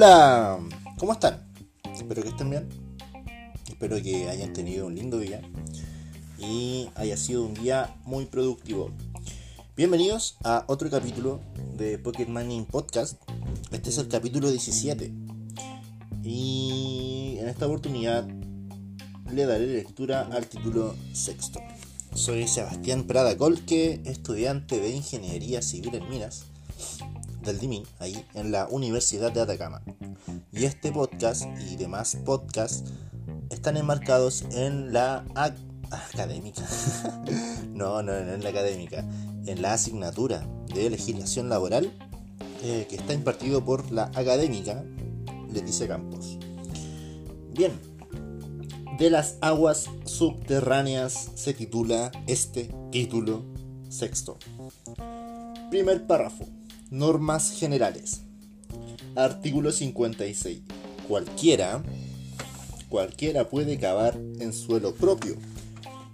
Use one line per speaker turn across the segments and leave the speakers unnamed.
Hola, ¿cómo están? Espero que estén bien. Espero que hayan tenido un lindo día y haya sido un día muy productivo. Bienvenidos a otro capítulo de Pocket Mining Podcast. Este es el capítulo 17. Y en esta oportunidad le daré lectura al título sexto. Soy Sebastián Prada Colque, estudiante de Ingeniería Civil en Minas del DIMIN, ahí en la Universidad de Atacama. Y este podcast y demás podcasts están enmarcados en la académica. no, no, no en la académica, en la asignatura de legislación laboral eh, que está impartido por la académica Leticia Campos. Bien, de las aguas subterráneas se titula este título sexto. Primer párrafo. Normas generales. Artículo 56. Cualquiera, cualquiera puede cavar en suelo propio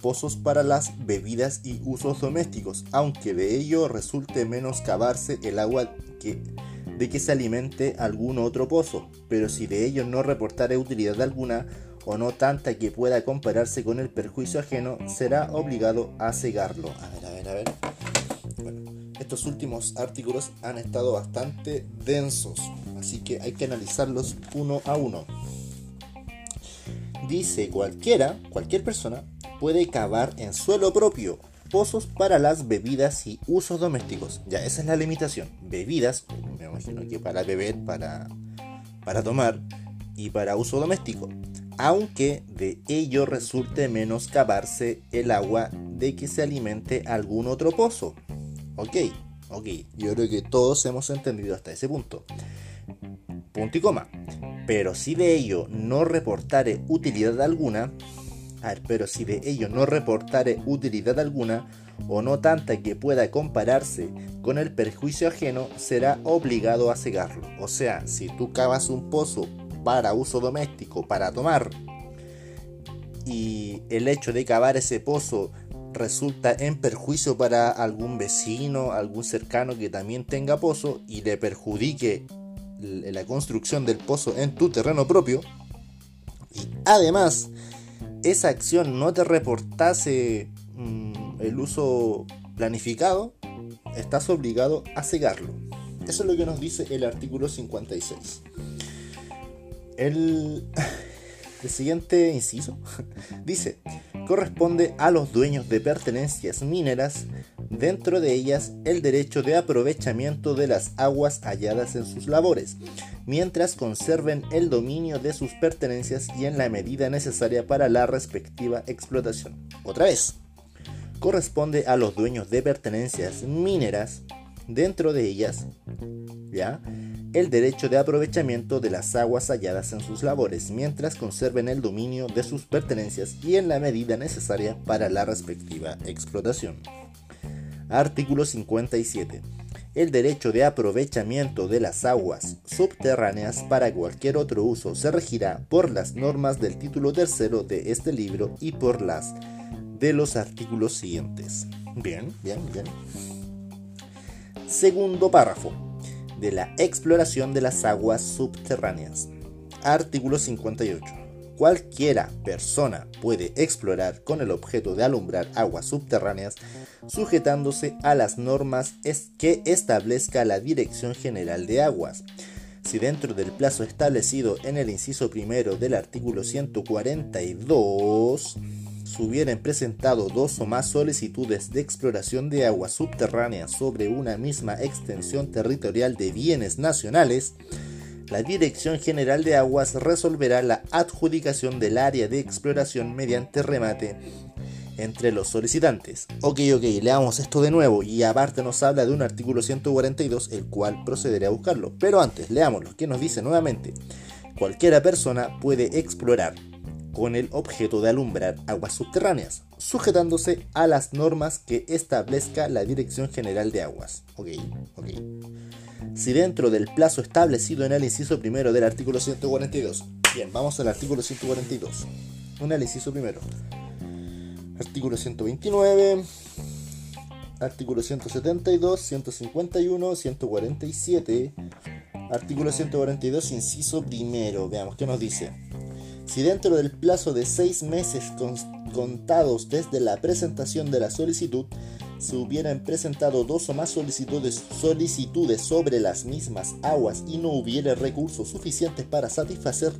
pozos para las bebidas y usos domésticos, aunque de ello resulte menos cavarse el agua que, de que se alimente algún otro pozo, pero si de ello no reportare utilidad alguna, o no tanta que pueda compararse con el perjuicio ajeno, será obligado a cegarlo. A ver, a ver, a ver. Bueno, estos últimos artículos han estado bastante densos, así que hay que analizarlos uno a uno. Dice cualquiera, cualquier persona, puede cavar en suelo propio pozos para las bebidas y usos domésticos. Ya, esa es la limitación. Bebidas, me imagino que para beber, para, para tomar y para uso doméstico aunque de ello resulte menos cavarse el agua de que se alimente algún otro pozo. Ok, ok, yo creo que todos hemos entendido hasta ese punto. Punto y coma. Pero si de ello no reportare utilidad alguna, a ver, pero si de ello no reportare utilidad alguna, o no tanta que pueda compararse con el perjuicio ajeno, será obligado a cegarlo. O sea, si tú cavas un pozo para uso doméstico, para tomar, y el hecho de cavar ese pozo resulta en perjuicio para algún vecino, algún cercano que también tenga pozo y le perjudique la construcción del pozo en tu terreno propio, y además esa acción no te reportase mm, el uso planificado, estás obligado a cegarlo. Eso es lo que nos dice el artículo 56. El, siguiente inciso dice, corresponde a los dueños de pertenencias mineras, dentro de ellas el derecho de aprovechamiento de las aguas halladas en sus labores, mientras conserven el dominio de sus pertenencias y en la medida necesaria para la respectiva explotación. Otra vez, corresponde a los dueños de pertenencias mineras, dentro de ellas, ¿ya? El derecho de aprovechamiento de las aguas halladas en sus labores, mientras conserven el dominio de sus pertenencias y en la medida necesaria para la respectiva explotación. Artículo 57. El derecho de aprovechamiento de las aguas subterráneas para cualquier otro uso se regirá por las normas del título tercero de este libro y por las de los artículos siguientes. Bien, bien, bien. Segundo párrafo de la exploración de las aguas subterráneas. Artículo 58. Cualquiera persona puede explorar con el objeto de alumbrar aguas subterráneas sujetándose a las normas que establezca la Dirección General de Aguas. Si dentro del plazo establecido en el inciso primero del artículo 142 hubieran presentado dos o más solicitudes de exploración de aguas subterráneas sobre una misma extensión territorial de bienes nacionales, la Dirección General de Aguas resolverá la adjudicación del área de exploración mediante remate entre los solicitantes. Ok, ok, leamos esto de nuevo y aparte nos habla de un artículo 142 el cual procederé a buscarlo. Pero antes, leámoslo, que nos dice nuevamente, cualquiera persona puede explorar con el objeto de alumbrar aguas subterráneas, sujetándose a las normas que establezca la Dirección General de Aguas. Ok, ok. Si dentro del plazo establecido en el inciso primero del artículo 142. Bien, vamos al artículo 142. Un inciso primero. Artículo 129. Artículo 172, 151, 147, Artículo 142, inciso primero. Veamos qué nos dice. Si dentro del plazo de seis meses contados desde la presentación de la solicitud se hubieran presentado dos o más solicitudes, sobre las mismas aguas y no hubiera recursos suficientes para satisfacer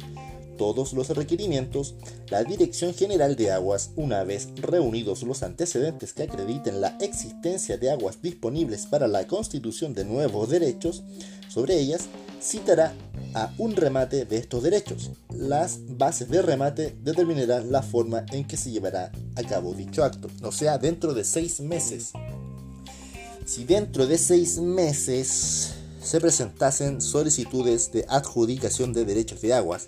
todos los requerimientos, la Dirección General de Aguas, una vez reunidos los antecedentes que acrediten la existencia de aguas disponibles para la constitución de nuevos derechos sobre ellas, citará a un remate de estos derechos. Las bases de remate determinarán la forma en que se llevará a cabo dicho acto, o sea, dentro de seis meses. Si dentro de seis meses se presentasen solicitudes de adjudicación de derechos de aguas,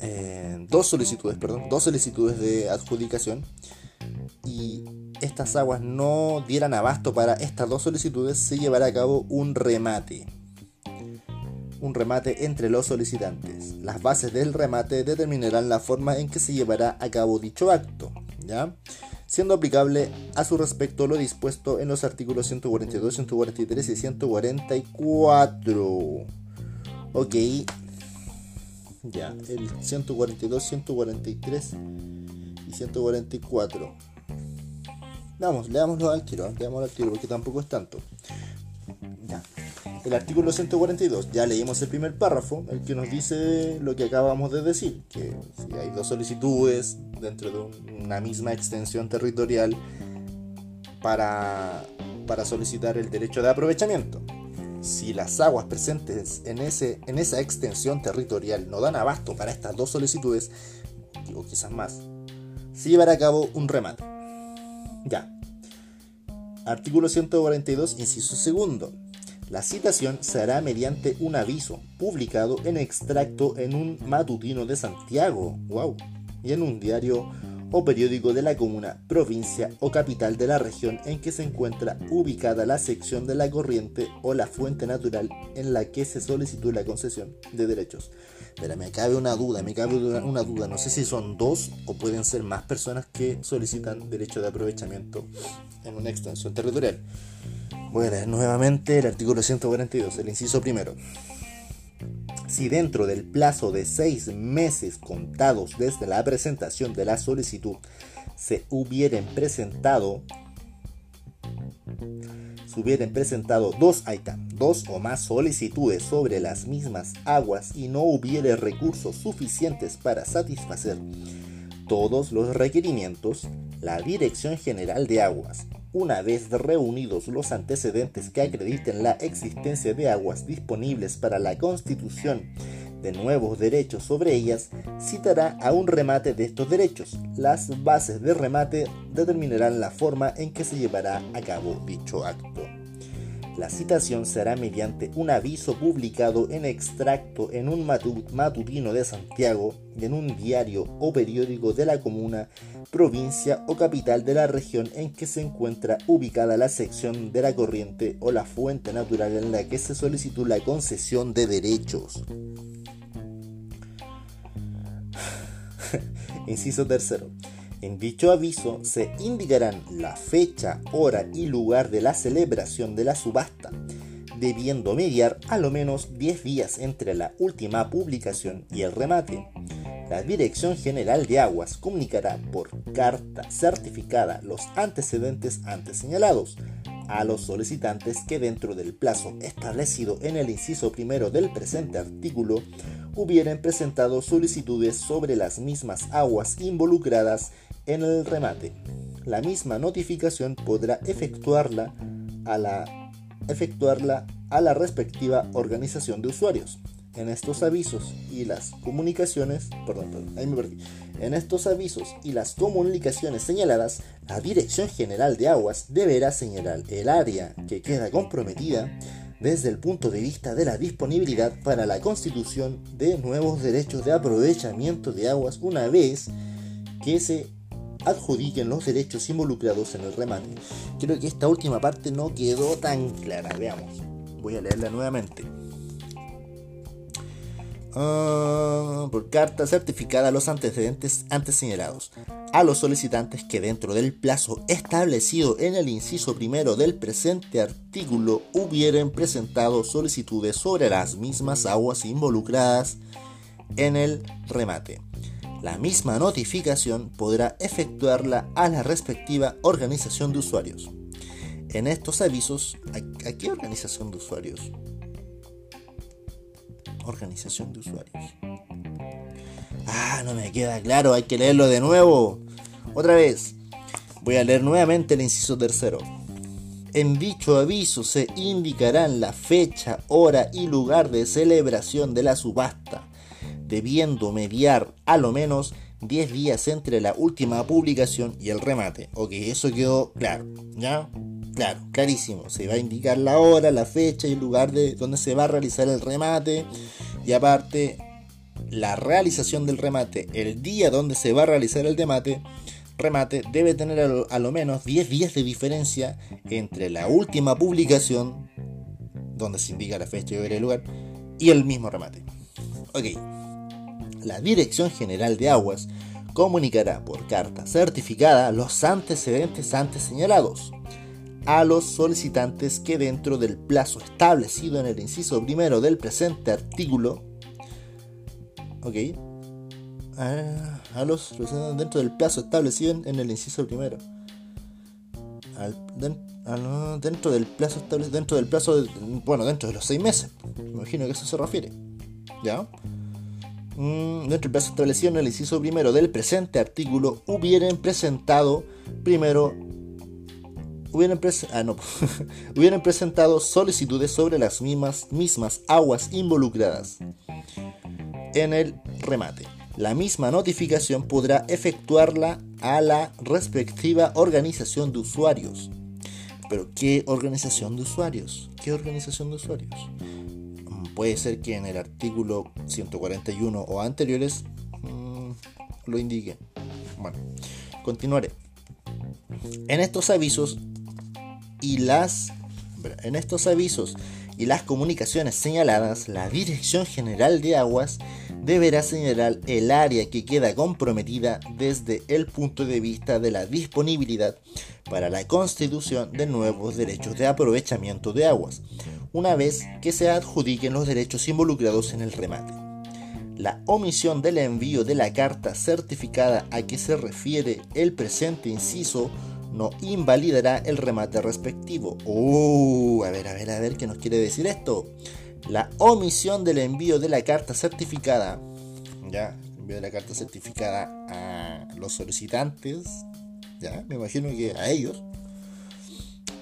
eh, dos solicitudes, perdón, dos solicitudes de adjudicación y estas aguas no dieran abasto para estas dos solicitudes, se llevará a cabo un remate. Un remate entre los solicitantes. Las bases del remate determinarán la forma en que se llevará a cabo dicho acto, ¿ya? siendo aplicable a su respecto lo dispuesto en los artículos 142, 143 y 144. Ok, ya, el 142, 143 y 144. Vamos, leámoslo al tiro, ¿eh? leámoslo al tiro porque tampoco es tanto. Ya. El artículo 142, ya leímos el primer párrafo, el que nos dice lo que acabamos de decir, que si hay dos solicitudes dentro de una misma extensión territorial para, para solicitar el derecho de aprovechamiento si las aguas presentes en, ese, en esa extensión territorial no dan abasto para estas dos solicitudes, o quizás más, se llevará a cabo un remate. Ya. Artículo 142, inciso segundo. La citación se hará mediante un aviso publicado en extracto en un matutino de Santiago, wow, y en un diario o periódico de la comuna, provincia o capital de la región en que se encuentra ubicada la sección de la corriente o la fuente natural en la que se solicitó la concesión de derechos. Pero me cabe una duda, me cabe una, duda, no sé si son dos o pueden ser más personas que solicitan derecho de aprovechamiento en una extensión territorial. Bueno, nuevamente el artículo 142, el inciso primero. Si dentro del plazo de seis meses contados desde la presentación de la solicitud se hubieran presentado se hubieran presentado dos dos o más solicitudes sobre las mismas aguas y no hubiere recursos suficientes para satisfacer todos los requerimientos, la Dirección General de Aguas una vez reunidos los antecedentes que acrediten la existencia de aguas disponibles para la constitución de nuevos derechos sobre ellas, citará a un remate de estos derechos. Las bases de remate determinarán la forma en que se llevará a cabo dicho acto. La citación será mediante un aviso publicado en extracto en un matutino de Santiago y en un diario o periódico de la comuna, provincia o capital de la región en que se encuentra ubicada la sección de la corriente o la fuente natural en la que se solicitó la concesión de derechos. Inciso tercero. En dicho aviso se indicarán la fecha, hora y lugar de la celebración de la subasta, debiendo mediar a lo menos 10 días entre la última publicación y el remate. La Dirección General de Aguas comunicará por carta certificada los antecedentes antes señalados a los solicitantes que dentro del plazo establecido en el inciso primero del presente artículo hubieran presentado solicitudes sobre las mismas aguas involucradas en el remate. La misma notificación podrá efectuarla a la, efectuarla a la respectiva organización de usuarios. En estos avisos y las comunicaciones, perdón, ahí me perdí. En estos avisos y las comunicaciones señaladas, la Dirección General de Aguas deberá señalar el área que queda comprometida desde el punto de vista de la disponibilidad para la constitución de nuevos derechos de aprovechamiento de aguas una vez que se adjudiquen los derechos involucrados en el remate. Creo que esta última parte no quedó tan clara. Veamos. Voy a leerla nuevamente. Ah, por carta certificada los antecedentes antes señalados. a los solicitantes que dentro del plazo establecido en el inciso primero del presente artículo hubieran presentado solicitudes sobre las mismas aguas involucradas en el remate. La misma notificación podrá efectuarla a la respectiva organización de usuarios. En estos avisos, ¿a, qué organización de usuarios? Organización de usuarios. Ah, no me queda claro, hay que leerlo de nuevo. Otra vez, voy a leer nuevamente el inciso tercero. En dicho aviso se indicarán la fecha, hora y lugar de celebración de la subasta, debiendo mediar a lo menos 10 días entre la última publicación y el remate. Ok, eso quedó claro, ¿ya? Claro, clarísimo. Se va a indicar la hora, la fecha y el lugar de donde se va a realizar el remate. Y aparte, la realización del remate, el día donde se va a realizar el remate, remate debe tener a lo, menos 10 días de diferencia entre la última publicación, donde se indica la fecha y el lugar, y el mismo remate. Ok. La Dirección General de Aguas comunicará por carta certificada los antecedentes antes señalados a los solicitantes que dentro del plazo establecido en el inciso primero del presente artículo, ok, a, los solicitantes dentro del plazo establecido en, el inciso primero, dentro del plazo establecido, dentro del plazo, bueno, dentro de los seis meses, me imagino que eso se refiere, ¿ya? Mm, dentro del plazo establecido en el inciso primero del presente artículo, hubieran presentado primero Ah, hubieran, presentado solicitudes sobre las mismas, mismas aguas involucradas en el remate. La misma notificación podrá efectuarla a la respectiva organización de usuarios. Pero ¿qué organización de usuarios? ¿Qué organización de usuarios? Mm, puede ser que en el artículo 141 o anteriores mm, lo indiquen. Bueno, continuaré. En estos avisos y las en estos avisos y las comunicaciones señaladas, la Dirección General de Aguas deberá señalar el área que queda comprometida desde el punto de vista de la disponibilidad para la constitución de nuevos derechos de aprovechamiento de aguas, una vez que se adjudiquen los derechos involucrados en el remate. La omisión del envío de la carta certificada a que se refiere el presente inciso no invalidará el remate respectivo. Uh, a ver, a ver, a ver, ¿qué nos quiere decir esto? La omisión del envío de la carta certificada, ya, envío de la carta certificada a los solicitantes, ya, me imagino que a ellos,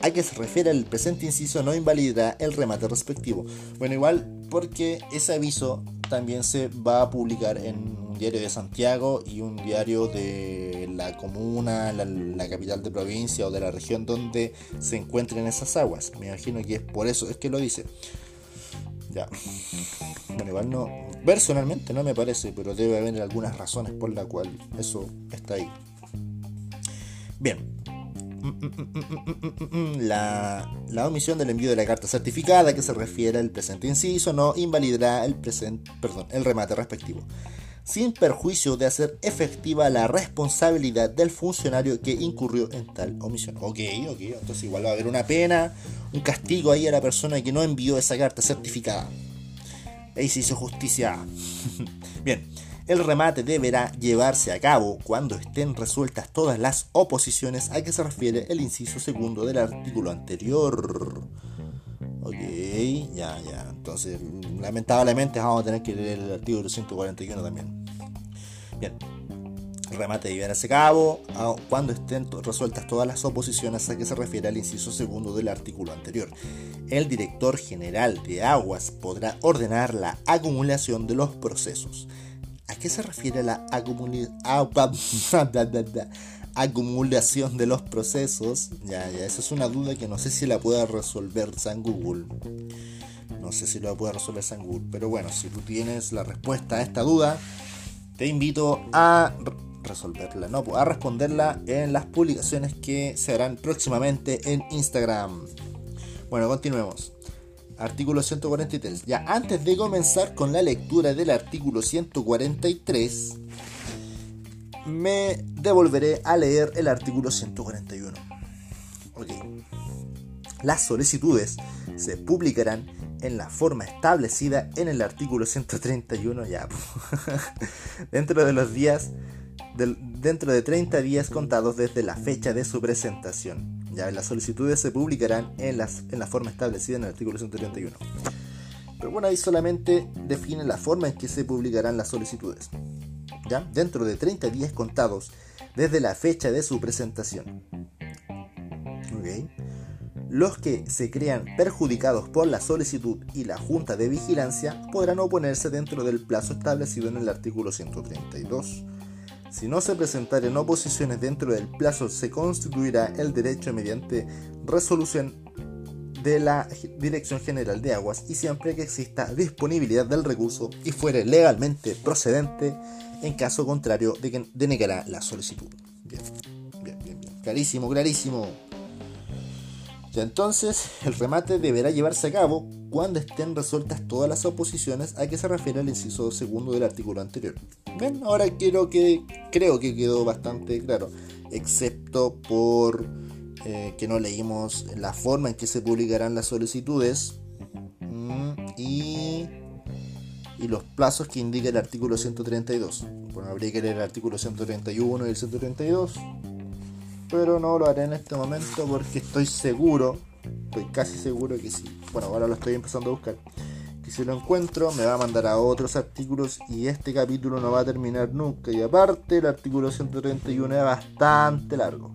a que se refiere el presente inciso no invalidará el remate respectivo. Bueno, igual porque ese aviso también se va a publicar en diario de Santiago y un diario de la comuna, la, capital de provincia o de la región donde se encuentren esas aguas. Me imagino que es por eso es que lo dice. Ya. Bueno, igual no. Personalmente no me parece, pero debe haber algunas razones por la cual eso está ahí. Bien. La, omisión del envío de la carta certificada que se refiere al presente inciso no invalidará el, presente, perdón, el remate respectivo, sin perjuicio de hacer efectiva la responsabilidad del funcionario que incurrió en tal omisión. Ok, ok, entonces igual va a haber una pena, un castigo ahí a la persona que no envió esa carta certificada. Ahí se hizo justicia. Bien. El remate deberá llevarse a cabo cuando estén resueltas todas las oposiciones a que se refiere el inciso segundo del artículo anterior. Ok, ya, ya. Entonces, lamentablemente vamos a tener que leer el artículo 141 también. Bien. El remate debe llevarse a cabo cuando estén resueltas todas las oposiciones a que se refiere al inciso segundo del artículo anterior. El director general de aguas podrá ordenar la acumulación de los procesos ¿A qué se refiere la acumulación de los procesos? Ya, ya, esa es una duda que no sé si la pueda resolver San Google. No sé si la puede resolver San Google. Pero bueno, si tú tienes la respuesta a esta duda, te invito a resolverla, no, a responderla en las publicaciones que se harán próximamente en Instagram. Bueno, continuemos. Artículo 143. Ya antes de comenzar con la lectura del artículo 143, me devolveré a leer el artículo 141. Ok. Las solicitudes se publicarán en la forma establecida en el artículo 131 ya. dentro de los días dentro de 30 días contados desde la fecha de su presentación. Ya las solicitudes se publicarán en, las, en la forma establecida en el artículo 131. Pero bueno, ahí solamente define la forma en que se publicarán las solicitudes. ¿Ya? Dentro de 30 días contados desde la fecha de su presentación. Los que se crean perjudicados por la solicitud y la Junta de Vigilancia podrán oponerse dentro del plazo establecido en el artículo 132. Si no se presentaren oposiciones dentro del plazo, se constituirá el derecho mediante resolución de la Dirección General de Aguas y siempre que exista disponibilidad del recurso y fuere legalmente procedente, en caso contrario denegará la solicitud. Bien, bien, bien. Clarísimo, clarísimo. Entonces, el remate deberá llevarse a cabo cuando estén resueltas todas las oposiciones a que se refiere el inciso segundo del artículo anterior. Bien, ahora quiero que, creo que quedó bastante claro, excepto por eh, que no leímos la forma en que se publicarán las solicitudes mm, y, y los plazos que indica el artículo 132. Bueno, habría que leer el artículo 131 y el 132 pero no lo haré en este momento porque estoy seguro, estoy casi seguro que sí. Bueno, ahora lo estoy empezando a buscar. Que si lo encuentro me va a mandar a otros artículos y este capítulo no va a terminar nunca. Y aparte el artículo 131 es bastante largo.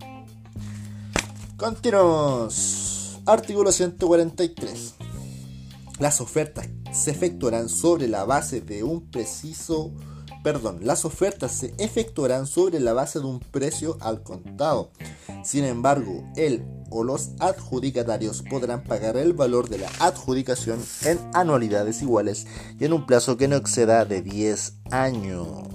Continuamos. Artículo 143. Las ofertas se efectuarán sobre la base de un preciso perdón, las ofertas se efectuarán sobre la base de un precio al contado. Sin embargo, él o los adjudicatarios podrán pagar el valor de la adjudicación en anualidades iguales y en un plazo que no exceda de 10 años.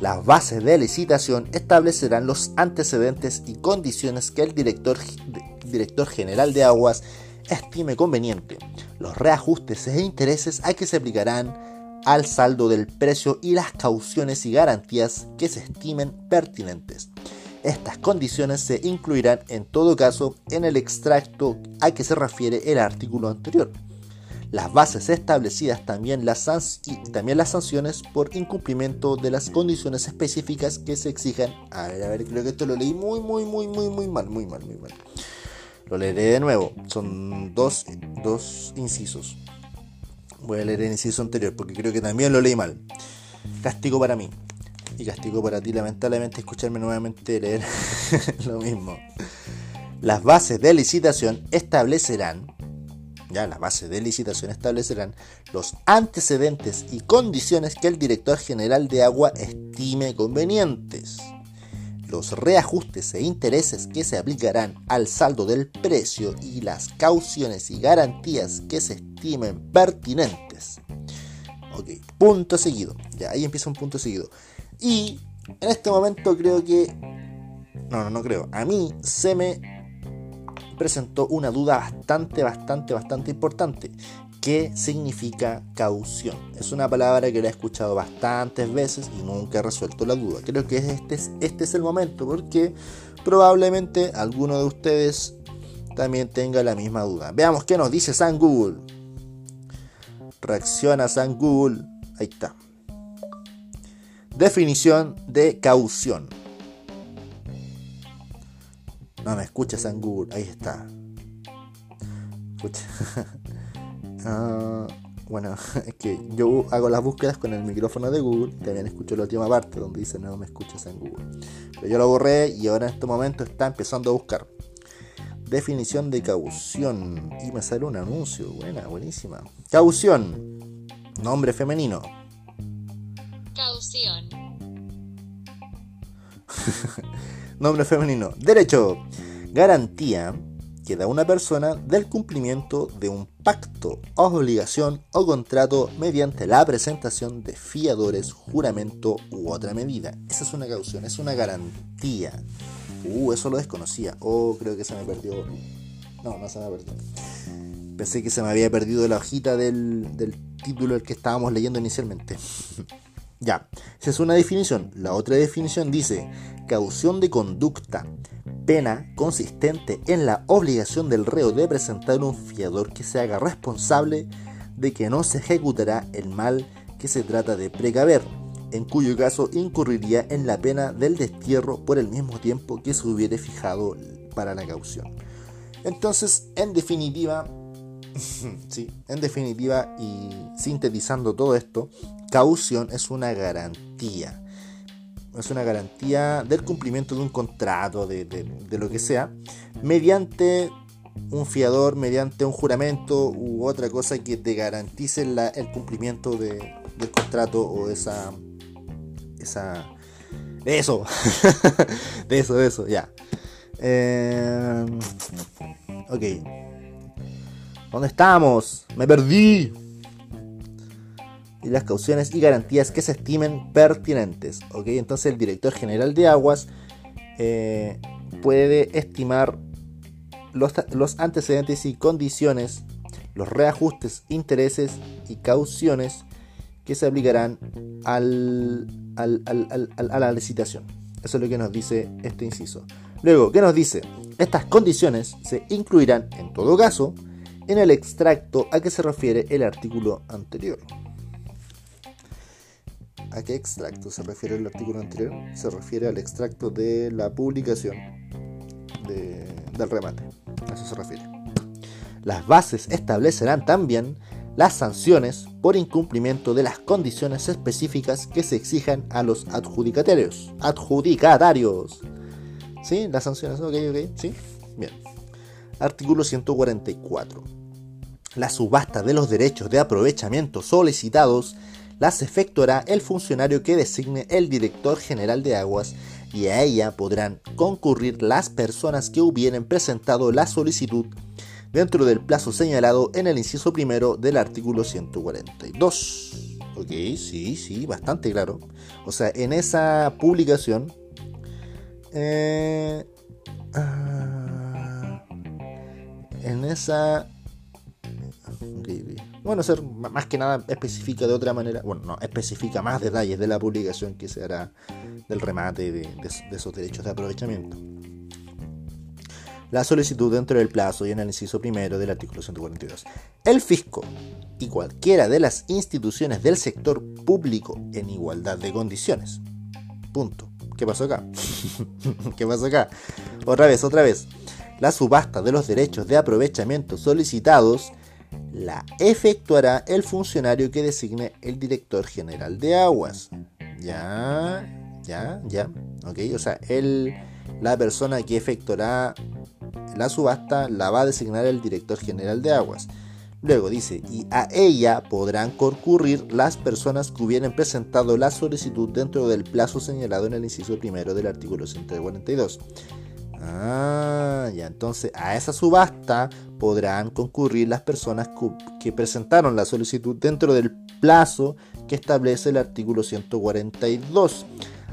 Las bases de licitación establecerán los antecedentes y condiciones que el director, director general de aguas estime conveniente, los reajustes e intereses a que se aplicarán al saldo del precio y las cauciones y garantías que se estimen pertinentes. Estas condiciones se incluirán en todo caso en el extracto a que se refiere el artículo anterior. Las bases establecidas también las, y también las sanciones por incumplimiento de las condiciones específicas que se exijan. A ver, a ver, creo que esto lo leí muy, muy, muy, muy, muy mal, muy mal, muy mal. Lo leeré de nuevo. Son dos, dos incisos. Voy a leer el inciso anterior porque creo que también lo leí mal. Castigo para mí. Y castigo para ti, lamentablemente, escucharme nuevamente leer lo mismo. Las bases de licitación establecerán, ya las bases de licitación establecerán los antecedentes y condiciones que el director general de agua estime convenientes los reajustes e intereses que se aplicarán al saldo del precio y las cauciones y garantías que se estimen pertinentes. Ok, punto seguido. Ya, ahí empieza un punto seguido. Y en este momento creo que... No, no, no creo. A mí se me presentó una duda bastante, bastante, bastante importante. ¿Qué significa caución? Es una palabra que la he escuchado bastantes veces y nunca he resuelto la duda. Creo que este es, este es el momento porque probablemente alguno de ustedes también tenga la misma duda. Veamos qué nos dice San Google. Reacciona San Google. Ahí está. Definición de caución. No me escucha San Google. Ahí está. Escucha. Ah, bueno, es que yo hago las búsquedas con el micrófono de Google. También escucho la última parte donde dice no me escuchas en Google. Pero yo lo borré y ahora en este momento está empezando a buscar. Definición de caución. Y me sale un anuncio. Buena, buenísima. Caución. Nombre femenino.
Caución.
Nombre femenino. Derecho. Garantía que da una persona del cumplimiento de un pacto, obligación o contrato mediante la presentación de fiadores, juramento u otra medida. Esa es una caución, es una garantía. Uh, eso lo desconocía. Oh, creo que se me perdió. No, no se me perdió. Pensé que se me había perdido la hojita del, del título el que estábamos leyendo inicialmente. Ya, esa es una definición. La otra definición dice caución de conducta, pena consistente en la obligación del reo de presentar un fiador que se haga responsable de que no se ejecutará el mal que se trata de precaver, en cuyo caso incurriría en la pena del destierro por el mismo tiempo que se hubiere fijado para la caución. Entonces, en definitiva, sí, en definitiva y sintetizando todo esto, caución es una garantía. Es una garantía del cumplimiento de un contrato, de, lo que sea, mediante un fiador, mediante un juramento u otra cosa que te garantice el cumplimiento del contrato o esa. esa. eso. de eso, de eso, ya. Eh, ok. ¿Dónde estamos? Me perdí. Y las cauciones y garantías que se estimen pertinentes. Ok, entonces el director general de aguas eh, puede estimar los, antecedentes y condiciones, los reajustes, intereses y cauciones que se aplicarán al, a la licitación. Eso es lo que nos dice este inciso. Luego, ¿qué nos dice? Estas condiciones se incluirán, en todo caso, en el extracto a que se refiere el artículo anterior. ¿A qué extracto se refiere el artículo anterior? Se refiere al extracto de la publicación del remate. A eso se refiere. Las bases establecerán también las sanciones por incumplimiento de las condiciones específicas que se exijan a los adjudicatarios. Adjudicatarios. ¿Sí? Las sanciones, ok, ok, ¿sí? Bien. Artículo 144 la subasta de los derechos de aprovechamiento solicitados las efectuará el funcionario que designe el director general de aguas y a ella podrán concurrir las personas que hubieren presentado la solicitud dentro del plazo señalado en el inciso primero del artículo 142. Ok, sí, sí, bastante claro. O sea, en esa publicación... Eh, ah, en esa bueno, ser más que nada especifica de otra manera, bueno, no, especifica más detalles de la publicación que se hará del remate de, esos derechos de aprovechamiento. La solicitud dentro del plazo y en el inciso primero del artículo 142. El fisco y cualquiera de las instituciones del sector público en igualdad de condiciones. Punto. ¿Qué pasó acá? ¿Qué pasó acá? Otra vez, otra vez. La subasta de los derechos de aprovechamiento solicitados la efectuará el funcionario que designe el director general de aguas. Ya, ya, ya. Ok, o sea, él, la persona que efectuará la subasta la va a designar el director general de aguas. Luego dice, y a ella podrán concurrir las personas que hubieran presentado la solicitud dentro del plazo señalado en el inciso primero del artículo 142. Ah, ya entonces a esa subasta podrán concurrir las personas que presentaron la solicitud dentro del plazo que establece el artículo 142.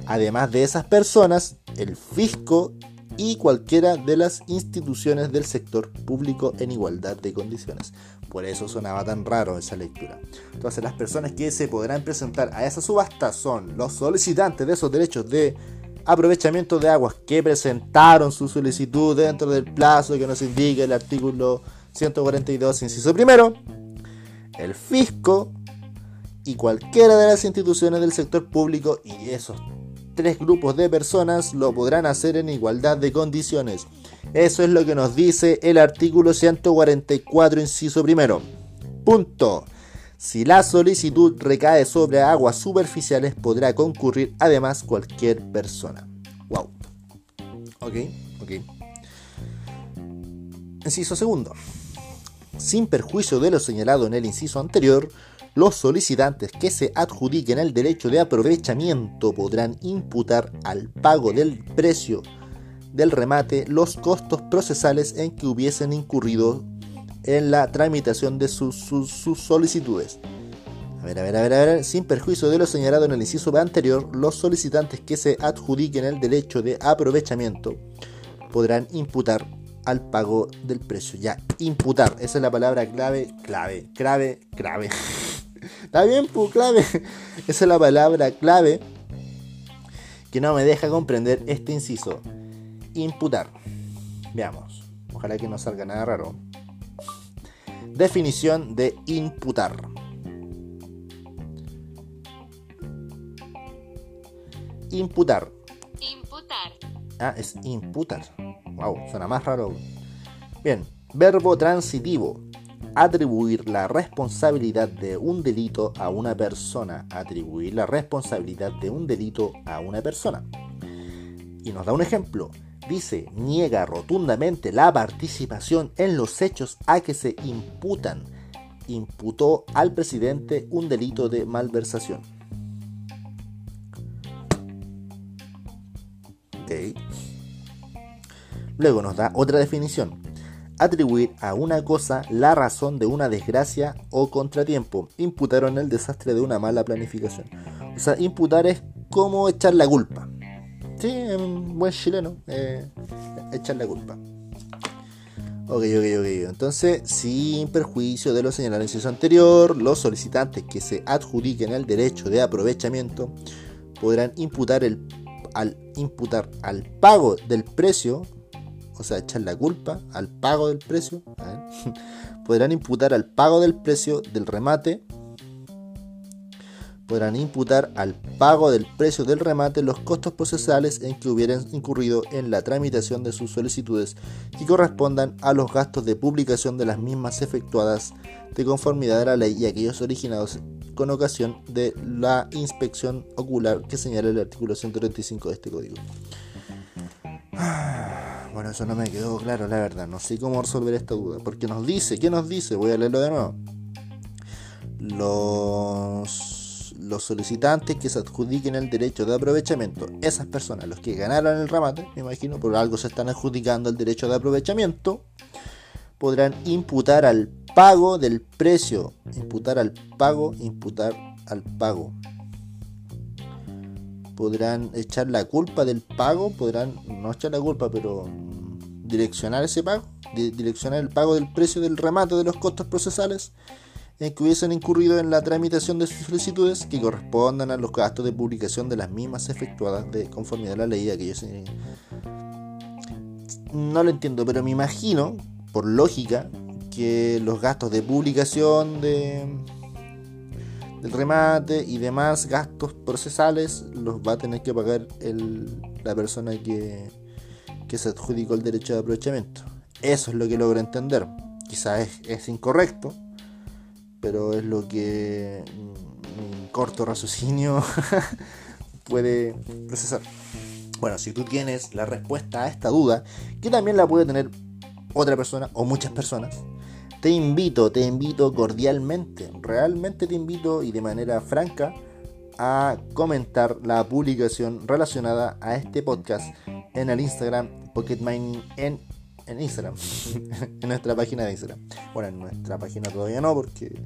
Además de esas personas, el fisco y cualquiera de las instituciones del sector público en igualdad de condiciones. Por eso sonaba tan raro esa lectura. Entonces las personas que se podrán presentar a esa subasta son los solicitantes de esos derechos de aprovechamiento de aguas que presentaron su solicitud dentro del plazo que nos indica el artículo 142, inciso primero, el fisco y cualquiera de las instituciones del sector público y esos tres grupos de personas lo podrán hacer en igualdad de condiciones. Eso es lo que nos dice el artículo 144, inciso primero. Punto. Si la solicitud recae sobre aguas superficiales, podrá concurrir además cualquier persona. Wow. Ok, ok. Inciso segundo. Sin perjuicio de lo señalado en el inciso anterior, los solicitantes que se adjudiquen el derecho de aprovechamiento podrán imputar al pago del precio del remate los costos procesales en que hubiesen incurrido en la tramitación de sus, solicitudes. A ver, a ver, a ver, a ver, sin perjuicio de lo señalado en el inciso anterior, los solicitantes que se adjudiquen el derecho de aprovechamiento podrán imputar al pago del precio. Ya, imputar, esa es la palabra clave, clave, clave, clave. Está bien, pues clave. Esa es la palabra clave que no me deja comprender este inciso. Imputar. Veamos. Ojalá que no salga nada raro. Definición de imputar. Imputar.
Imputar.
Ah, es imputar. Wow, suena más raro. Bien, verbo transitivo. Atribuir la responsabilidad de un delito a una persona. Atribuir la responsabilidad de un delito a una persona. Y nos da un ejemplo. Dice, niega rotundamente la participación en los hechos a que se imputan. Imputó al presidente un delito de malversación. Luego nos da otra definición. Atribuir a una cosa la razón de una desgracia o contratiempo. Imputaron el desastre de una mala planificación. O sea, imputar es como echar la culpa. Sí, buen chileno, eh, echar la culpa. Ok, ok, ok. Entonces, sin perjuicio de lo señalado en el anterior, los solicitantes que se adjudiquen el derecho de aprovechamiento podrán imputar el al imputar al pago del precio, o sea, echar la culpa al pago del precio, podrán imputar al pago del precio del remate, podrán imputar al pago del precio del remate los costos procesales en que hubieran incurrido en la tramitación de sus solicitudes que correspondan a los gastos de publicación de las mismas efectuadas de conformidad a la ley y aquellos originados con ocasión de la inspección ocular que señala el artículo 135 de este código. Bueno, eso no me quedó claro, la verdad. No sé cómo resolver esta duda. Porque nos dice, ¿qué nos dice? Voy a leerlo de nuevo. Los, los solicitantes que se adjudiquen el derecho de aprovechamiento, esas personas, los que ganaron el remate, me imagino, por algo se están adjudicando el derecho de aprovechamiento, podrán imputar al pago del precio. Imputar al pago, imputar al pago. Podrán echar la culpa del pago, podrán no echar la culpa, pero direccionar ese pago, direccionar el pago del precio del remate de los costos procesales en que hubiesen incurrido en la tramitación de sus solicitudes que correspondan a los gastos de publicación de las mismas efectuadas de conformidad a la ley de aquellos. No lo entiendo, pero me imagino, por lógica, que los gastos de publicación de, del remate y demás gastos procesales los va a tener que pagar la persona que, que se adjudicó el derecho de aprovechamiento. Eso es lo que logro entender. Quizás es, incorrecto, pero es lo que mi corto raciocinio puede procesar. Bueno, si tú tienes la respuesta a esta duda, que también la puede tener otra persona o muchas personas, te invito, te invito cordialmente, realmente te invito y de manera franca a comentar la publicación relacionada a este podcast en el Instagram Pocket Mining en, en Instagram, en nuestra página de Instagram. Bueno, en nuestra página todavía no, porque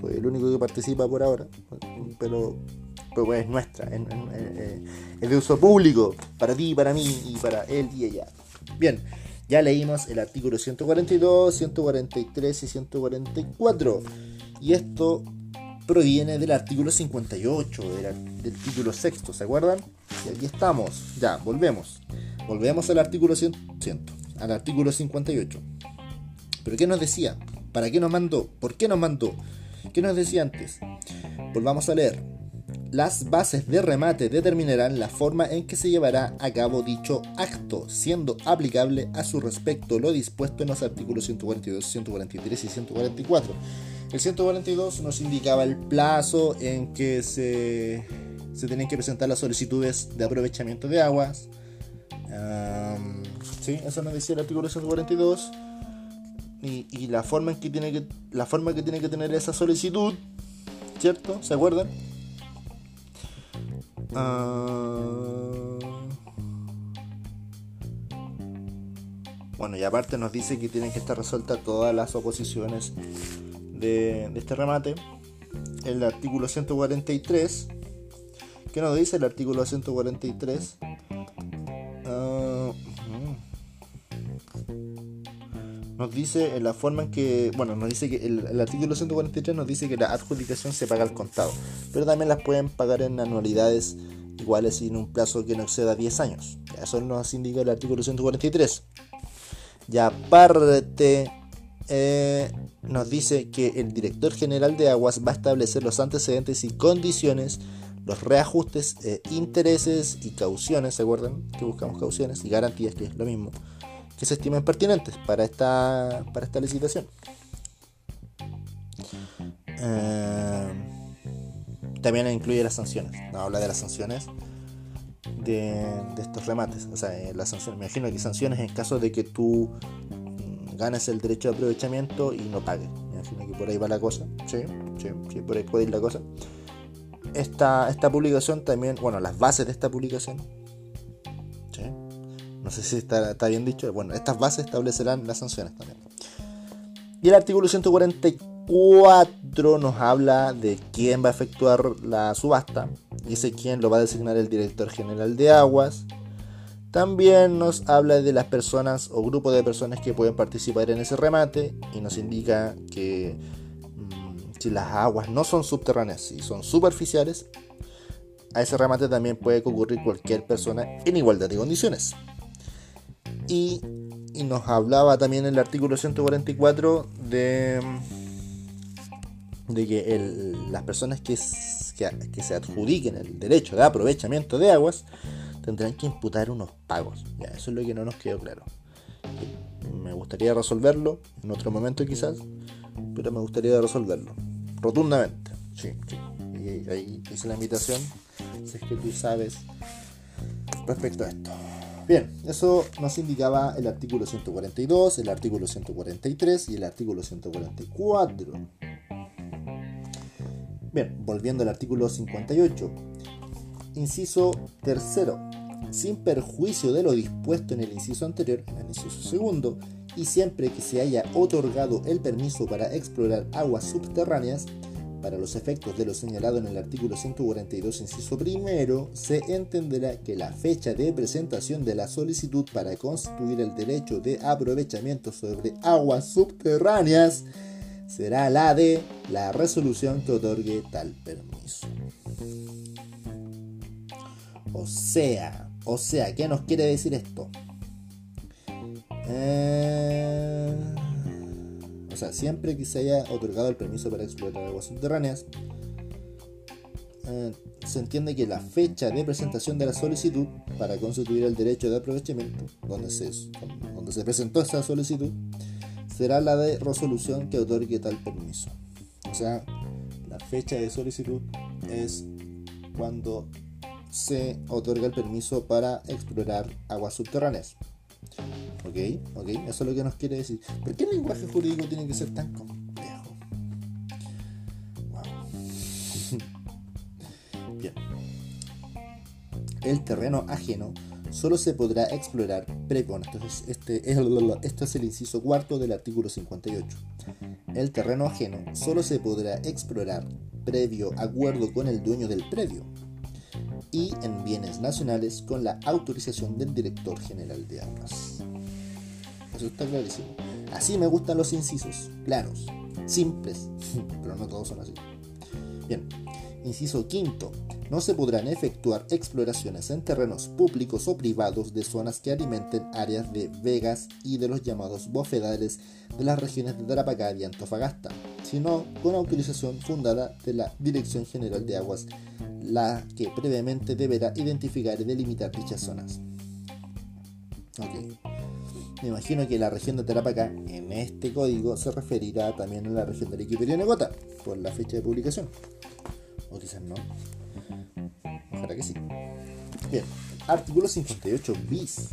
soy el único que participa por ahora, pero, pero es nuestra, es de uso público, para ti, para mí y para él y ella. Bien. Ya leímos el artículo 142, 143 y 144. Y esto proviene del artículo 58, del, título sexto, ¿se acuerdan? Y aquí estamos, ya, volvemos. Volvemos al artículo 100, al artículo 58. ¿Pero qué nos decía? ¿Para qué nos mandó? ¿Por qué nos mandó? ¿Qué nos decía antes? Volvamos a leer. Las bases de remate determinarán la forma en que se llevará a cabo dicho acto, siendo aplicable a su respecto lo dispuesto en los artículos 142, 143 y 144. El 142 nos indicaba el plazo en que se, se tenían que presentar las solicitudes de aprovechamiento de aguas. Sí, eso nos decía el artículo 142. Y, y, la forma en que tiene que la forma que tiene que tener esa solicitud, ¿cierto? ¿Se acuerdan? Ah. Bueno, y aparte nos dice que tienen que estar resueltas todas las oposiciones de, este remate. El artículo 143. ¿Qué nos dice el artículo 143? Nos dice en la forma en que, bueno, nos dice que el, artículo 143 nos dice que la adjudicación se paga al contado, pero también las pueden pagar en anualidades iguales y en un plazo que no exceda 10 años. Eso nos indica el artículo 143. Y aparte, eh, nos dice que el director general de aguas va a establecer los antecedentes y condiciones, los reajustes, eh, intereses y cauciones, ¿se acuerdan? Que buscamos cauciones y garantías, que es lo mismo, que se estimen pertinentes para esta, para esta licitación. Eh, también incluye las sanciones, habla de las sanciones de, estos remates, o sea, las sanciones, me imagino que sanciones en caso de que tú ganas el derecho de aprovechamiento y no pagues. Me imagino que por ahí va la cosa. Sí, sí, sí, por ahí puede ir la cosa. Esta, esta publicación también, bueno, las bases de esta publicación. No sé si está, bien dicho. Bueno, estas bases establecerán las sanciones también. Y el artículo 144 nos habla de quién va a efectuar la subasta. Dice quién lo va a designar el director general de aguas también nos habla de las personas o grupos de personas que pueden participar en ese remate y nos indica que mm, si las aguas no son subterráneas y son superficiales, a ese remate también puede concurrir cualquier persona en igualdad de condiciones. Y, nos hablaba también el artículo 144 de, de que las personas que, que se adjudiquen el derecho de aprovechamiento de aguas tendrán que imputar unos pagos. Ya, eso es lo que no nos quedó claro. Me gustaría resolverlo en otro momento quizás, pero me gustaría resolverlo rotundamente. Sí, sí. Y ahí hice la invitación, si es que tú sabes respecto a esto. Bien, eso nos indicaba el artículo 142, el artículo 143 y el artículo 144. Bien, volviendo al artículo 58. Inciso tercero sin perjuicio de lo dispuesto en el inciso anterior, en el inciso segundo, y siempre que se haya otorgado el permiso para explorar aguas subterráneas, para los efectos de lo señalado en el artículo 142, inciso primero, se entenderá que la fecha de presentación de la solicitud para constituir el derecho de aprovechamiento sobre aguas subterráneas será la de la resolución que otorgue tal permiso. O sea, o sea, ¿qué nos quiere decir esto? Eh, o sea, siempre que se haya otorgado el permiso para explotar aguas subterráneas, eh, se entiende que la fecha de presentación de la solicitud para constituir el derecho de aprovechamiento, donde se, donde se presentó esa solicitud, será la de resolución que otorgue tal permiso. O sea, la fecha de solicitud es cuando se otorga el permiso para explorar aguas subterráneas. ¿Ok? ¿Ok? Eso es lo que nos quiere decir. ¿Por qué el lenguaje jurídico tiene que ser tan complejo? Wow. Bien. El terreno ajeno solo se podrá explorar previo. Entonces, este es, esto es el inciso cuarto del artículo 58. El terreno ajeno solo se podrá explorar previo acuerdo con el dueño del predio y en bienes nacionales con la autorización del director general de armas. Eso está clarísimo. Así me gustan los incisos, claros, simples, pero no todos son así. Bien, inciso quinto. No se podrán efectuar exploraciones en terrenos públicos o privados de zonas que alimenten áreas de vegas y de los llamados bofedales de las regiones de Tarapacá y Antofagasta, sino con autorización fundada de la Dirección General de Aguas la que previamente deberá identificar y delimitar dichas zonas. Ok. Me imagino que la región de Tarapacá en este código se referirá también a la región de Arequipa y Negota por la fecha de publicación. O quizás no. Ojalá que sí. Bien, artículo 58 bis.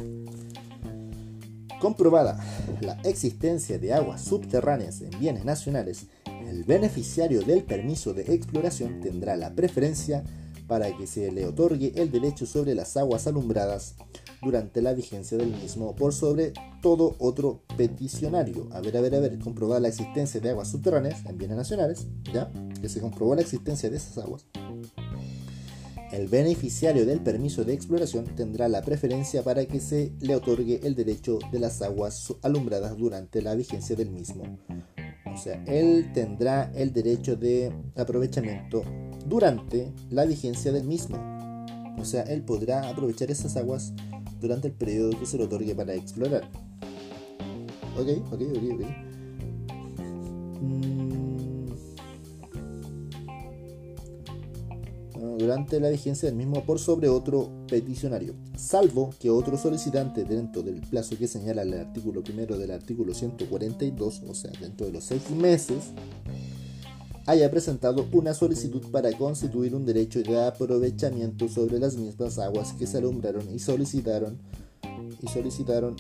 Comprobada la existencia de aguas subterráneas en bienes nacionales, el beneficiario del permiso de exploración tendrá la preferencia para que se le otorgue el derecho sobre las aguas alumbradas durante la vigencia del mismo por sobre todo otro peticionario. A ver, a ver, a ver, comprobar la existencia de aguas subterráneas en bienes nacionales, ¿ya? Que se comprobó la existencia de esas aguas. El beneficiario del permiso de exploración tendrá la preferencia para que se le otorgue el derecho de las aguas alumbradas durante la vigencia del mismo. O sea, él tendrá el derecho de aprovechamiento durante la vigencia del mismo. O sea, él podrá aprovechar esas aguas durante el periodo que se le otorgue para explorar. Ok, ok, ok, ok. Mm. Durante la vigencia del mismo por sobre otro peticionario, salvo que otro solicitante dentro del plazo que señala el artículo primero del artículo 142, o sea, dentro de los seis meses, haya presentado una solicitud para constituir un derecho de aprovechamiento sobre las mismas aguas que se alumbraron y solicitaron y solicitaron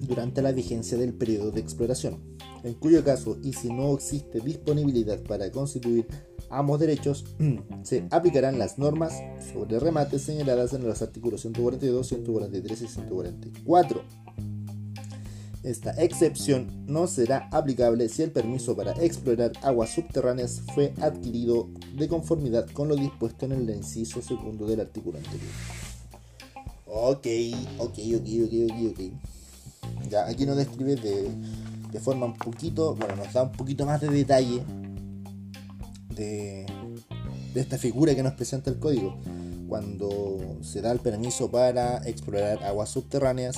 durante la vigencia del periodo de exploración, en cuyo caso, y si no existe disponibilidad para constituir ambos derechos, se aplicarán las normas sobre remates señaladas en los artículos 142, 143 y 144. Esta excepción no será aplicable si el permiso para explorar aguas subterráneas fue adquirido de conformidad con lo dispuesto en el inciso segundo del artículo anterior. Ok, ok, ok, ok, ok, ok. Ya, aquí nos describe de, de forma un poquito, bueno, nos da un poquito más de detalle de, esta figura que nos presenta el código. Cuando se da el permiso para explorar aguas subterráneas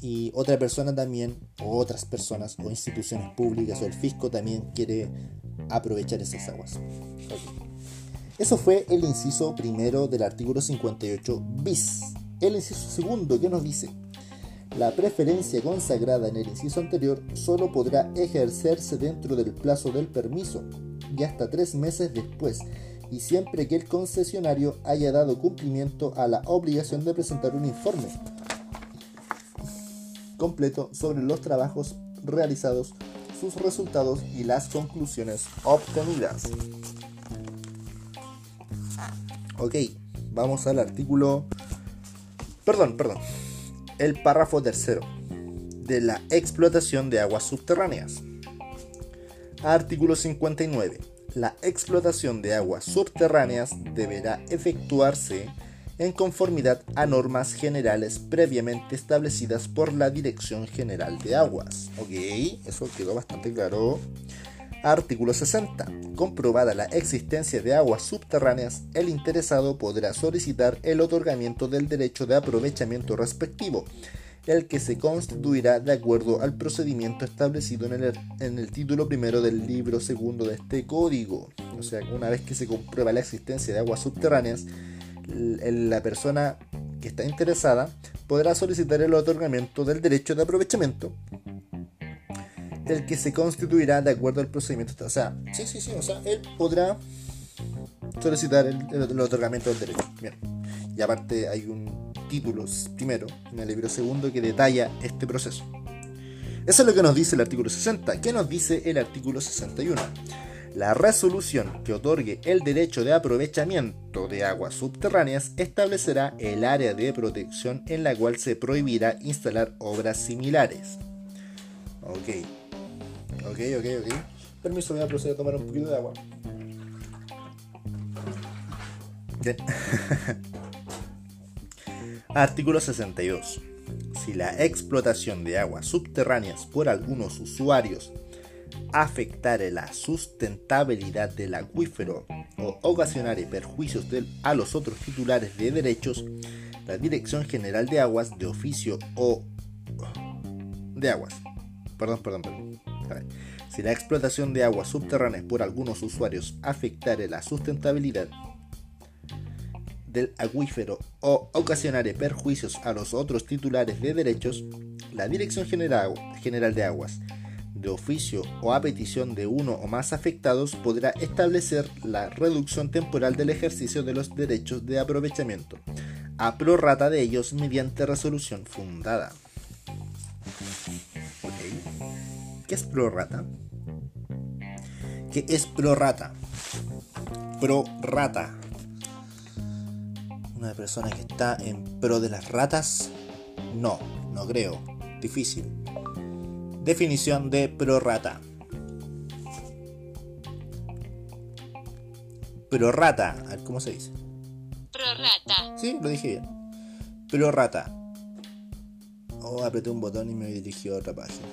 y otra persona también, o otras personas, o instituciones públicas, o el fisco también quiere aprovechar esas aguas. Eso fue el inciso primero del artículo 58 bis. El inciso segundo que nos dice, la preferencia consagrada en el inciso anterior solo podrá ejercerse dentro del plazo del permiso y hasta tres meses después, y siempre que el concesionario haya dado cumplimiento a la obligación de presentar un informe completo sobre los trabajos realizados, sus resultados y las conclusiones obtenidas. Ok, vamos al artículo... Perdón, perdón. El párrafo tercero de la explotación de aguas subterráneas. Artículo 59. La explotación de aguas subterráneas deberá efectuarse en conformidad a normas generales previamente establecidas por la Dirección General de Aguas. Ok, eso quedó bastante claro. Artículo 60. Comprobada la existencia de aguas subterráneas, el interesado podrá solicitar el otorgamiento del derecho de aprovechamiento respectivo el que se constituirá de acuerdo al procedimiento establecido en el, en el título primero del libro segundo de este código. O sea, una vez que se comprueba la existencia de aguas subterráneas, la persona que está interesada podrá solicitar el otorgamiento del derecho de aprovechamiento el que se constituirá de acuerdo al procedimiento. O sea, sí, sí, sí, o sea, él podrá solicitar el, el otorgamiento del derecho. Bien. Y aparte hay un títulos primero, en el libro segundo, que detalla este proceso. Eso es lo que nos dice el artículo 60. ¿Qué nos dice el artículo 61? La resolución que otorgue el derecho de aprovechamiento de aguas subterráneas establecerá el área de protección en la cual se prohibirá instalar obras similares. Ok. Ok, ok, ok. Permiso, voy a proceder a tomar un poquito de agua. Artículo 62. Si la explotación de aguas subterráneas por algunos usuarios afectare la sustentabilidad del acuífero o ocasionare perjuicios a los otros titulares de derechos, la Dirección General de Aguas de oficio o de aguas. Perdón, perdón, perdón. Si la explotación de aguas subterráneas por algunos usuarios afectare la sustentabilidad del acuífero o ocasionare perjuicios a los otros titulares de derechos, la Dirección General, de Aguas, de oficio o a petición de uno o más afectados, podrá establecer la reducción temporal del ejercicio de los derechos de aprovechamiento, a prorrata de ellos mediante resolución fundada. ¿Qué es prorrata? ¿Qué es prorrata? Prorrata una persona que está en pro de las ratas? No, no creo. Difícil. Definición de prorata. Prorata, a ver cómo se dice.
Prorata.
Sí, lo dije bien. Prorata. Oh, apreté un botón y me dirigió a otra página.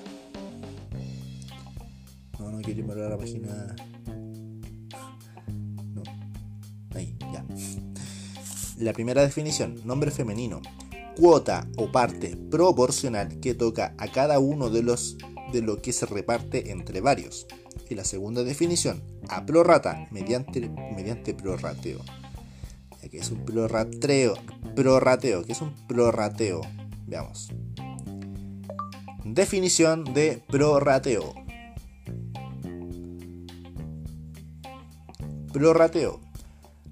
No, no quiero irme a la página. La primera definición, nombre femenino. Cuota o parte proporcional que toca a cada uno de los de lo que se reparte entre varios. Y la segunda definición, a prorata, mediante, mediante prorrateo. ¿Qué es un prorrateo? Prorrateo, ¿qué es un prorrateo? Veamos. Definición de prorrateo. Prorrateo.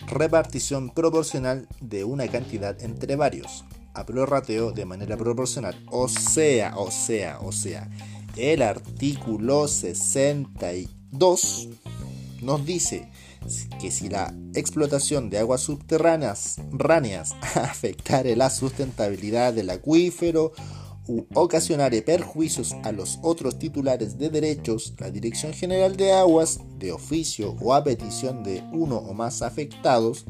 Repartición proporcional de una cantidad entre varios. A prorrateo de manera proporcional. O sea, o sea, o sea. El artículo 62 nos dice que si la explotación de aguas subterráneas ráneas afectare la sustentabilidad del acuífero u ocasionare perjuicios a los otros titulares de derechos, la Dirección General de Aguas, de oficio o a petición de uno o más afectados,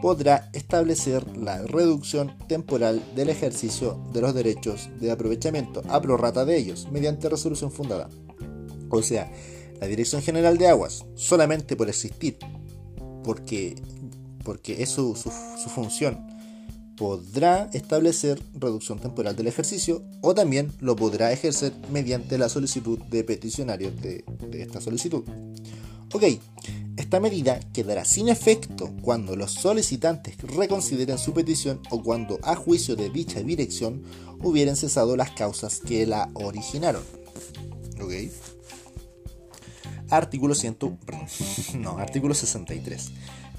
podrá establecer la reducción temporal del ejercicio de los derechos de aprovechamiento a prorrata de ellos mediante resolución fundada. O sea, la Dirección General de Aguas, solamente por existir, porque, porque es su, su función, podrá establecer reducción temporal del ejercicio o también lo podrá ejercer mediante la solicitud de peticionarios de, esta solicitud. Ok, esta medida quedará sin efecto cuando los solicitantes reconsideren su petición o cuando a juicio de dicha dirección hubieran cesado las causas que la originaron. Ok. Artículo 100, no, artículo 63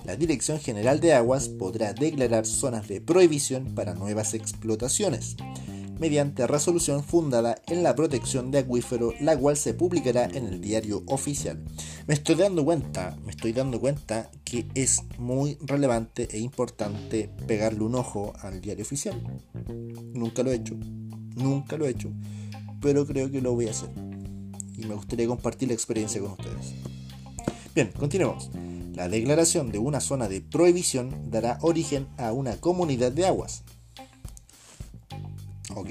la Dirección General de Aguas podrá declarar zonas de prohibición para nuevas explotaciones, mediante resolución fundada en la protección de acuífero, la cual se publicará en el diario oficial. Me estoy dando cuenta, me estoy dando cuenta que es muy relevante e importante pegarle un ojo al diario oficial. Nunca lo he hecho, nunca lo he hecho, pero creo que lo voy a hacer. Y me gustaría compartir la experiencia con ustedes. Bien, continuemos. La declaración de una zona de prohibición dará origen a una comunidad de aguas. Ok.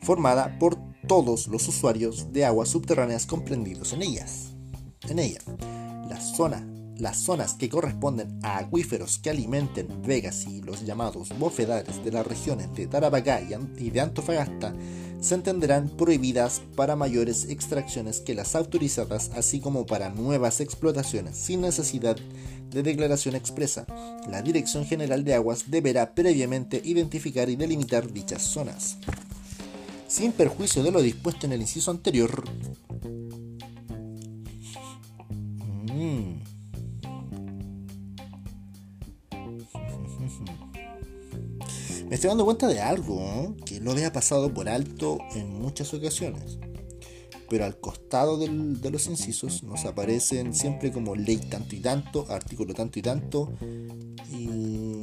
Formada por todos los usuarios de aguas subterráneas comprendidos en ellas. En ella. La zona, las zonas que corresponden a acuíferos que alimenten vegas y los llamados bofedales de las regiones de Tarapacá y de Antofagasta se entenderán prohibidas para mayores extracciones que las autorizadas, así como para nuevas explotaciones sin necesidad de declaración expresa. La Dirección General de Aguas deberá previamente identificar y delimitar dichas zonas. Sin perjuicio de lo dispuesto en el inciso anterior, Me estoy dando cuenta de algo ¿eh? que lo había pasado por alto en muchas ocasiones. Pero al costado de los incisos nos aparecen siempre como ley tanto y tanto, artículo tanto y tanto, y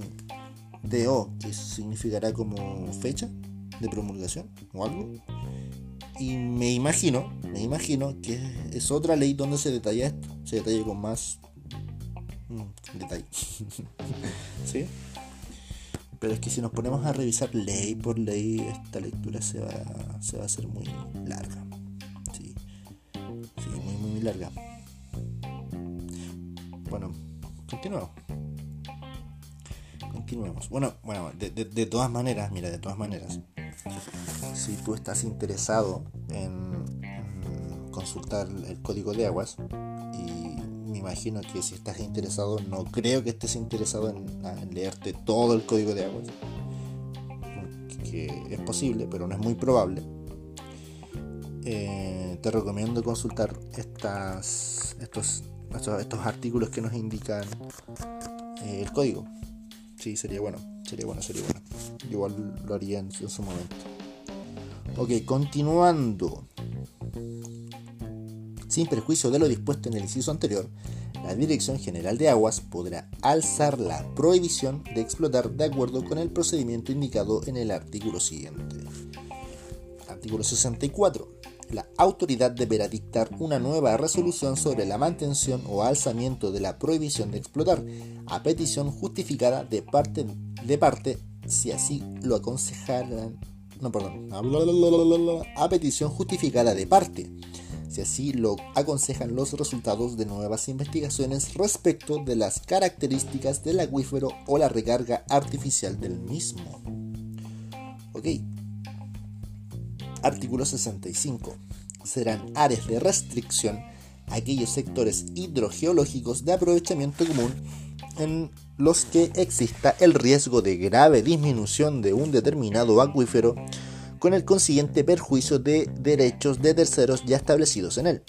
DO, que significará como fecha de promulgación o algo. Y me imagino, me imagino que es otra ley donde se detalla esto, se detalla con más mm, detalle. ¿Sí? Pero es que si nos ponemos a revisar ley por ley, esta lectura se va, se va a hacer muy larga. Sí, sí muy, muy, larga. Bueno, continuemos. Continuemos. Bueno, bueno de, todas maneras, mira, de todas maneras, si tú estás interesado en, consultar el código de aguas imagino que si estás interesado, no creo que estés interesado en, leerte todo el código de aguas. Que es posible, pero no es muy probable. Eh, te recomiendo consultar estas, estos, estos, artículos que nos indican eh, el código. Sí, sería bueno, sería bueno, sería bueno. igual lo haría en su momento. Ok, continuando. Sin perjuicio de lo dispuesto en el inciso anterior, la Dirección General de Aguas podrá alzar la prohibición de explotar de acuerdo con el procedimiento indicado en el artículo siguiente. Artículo 64. la autoridad deberá dictar una nueva resolución sobre la mantención o alzamiento de la prohibición de explotar, a petición justificada de parte, de parte si así lo aconsejaran. No, perdón. A petición justificada de parte, si así lo aconsejan los resultados de nuevas investigaciones respecto de las características del acuífero o la recarga artificial del mismo. Ok. Artículo 65. Serán áreas de restricción aquellos sectores hidrogeológicos de aprovechamiento común en los que exista el riesgo de grave disminución de un determinado acuífero con el consiguiente perjuicio de derechos de terceros ya establecidos en él.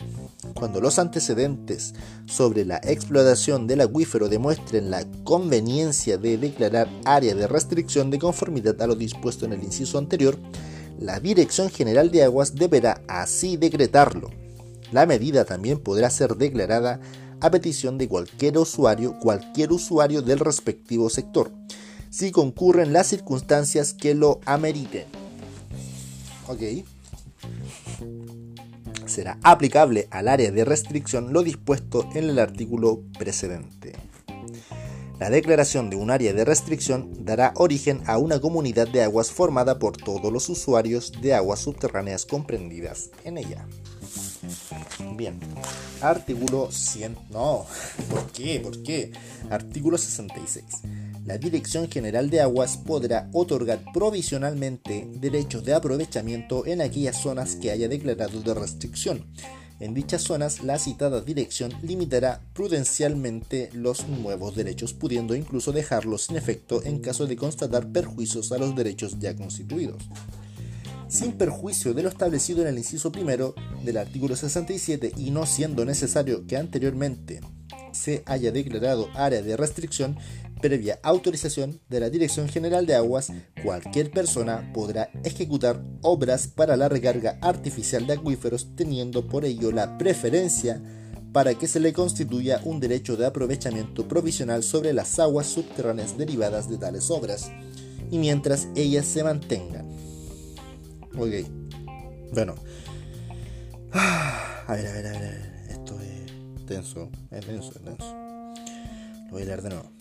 Cuando los antecedentes sobre la explotación del acuífero demuestren la conveniencia de declarar área de restricción de conformidad a lo dispuesto en el inciso anterior, la Dirección General de Aguas deberá así decretarlo. La medida también podrá ser declarada a petición de cualquier usuario, cualquier usuario del respectivo sector, si concurren las circunstancias que lo ameriten. Ok. Será aplicable al área de restricción lo dispuesto en el artículo precedente. La declaración de un área de restricción dará origen a una comunidad de aguas formada por todos los usuarios de aguas subterráneas comprendidas en ella. Bien, artículo 100. No, ¿por qué? ¿Por qué? Artículo 66. La Dirección General de Aguas podrá otorgar provisionalmente derechos de aprovechamiento en aquellas zonas que haya declarado de restricción en dichas zonas, la citada dirección limitará prudencialmente los nuevos derechos, pudiendo incluso dejarlos sin efecto en caso de constatar perjuicios a los derechos ya constituidos. Sin perjuicio de lo establecido en el inciso primero del artículo 67 y no siendo necesario que anteriormente se haya declarado área de restricción, previa autorización de la Dirección General de Aguas, cualquier persona podrá ejecutar obras para la recarga artificial de acuíferos teniendo por ello la preferencia para que se le constituya un derecho de aprovechamiento provisional sobre las aguas subterráneas derivadas de tales obras y mientras ellas se mantengan. Ok, bueno. A ver, a ver, a ver, esto es tenso, es denso, es denso. Lo voy a leer de nuevo.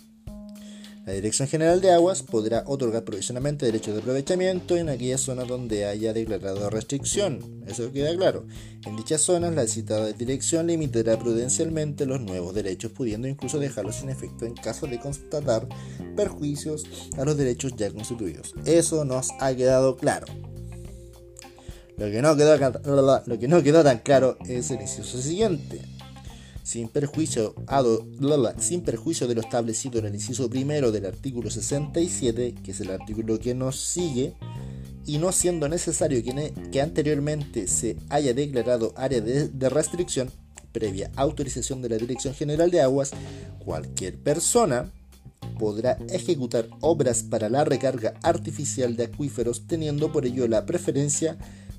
La Dirección General de Aguas podrá otorgar provisionalmente derechos de aprovechamiento en aquellas zonas donde haya declarado restricción. Eso queda claro. En dichas zonas, la citada dirección limitará prudencialmente los nuevos derechos, pudiendo incluso dejarlos sin efecto en caso de constatar perjuicios a los derechos ya constituidos. Eso nos ha quedado claro. Lo que no quedó, tan claro es el inciso siguiente. Sin perjuicio, perjuicio de lo establecido en el inciso primero del artículo 67, que es el artículo que nos sigue, y no siendo necesario que, que anteriormente se haya declarado área de, de restricción, previa autorización de la Dirección General de Aguas, cualquier persona podrá ejecutar obras para la recarga artificial de acuíferos teniendo por ello la preferencia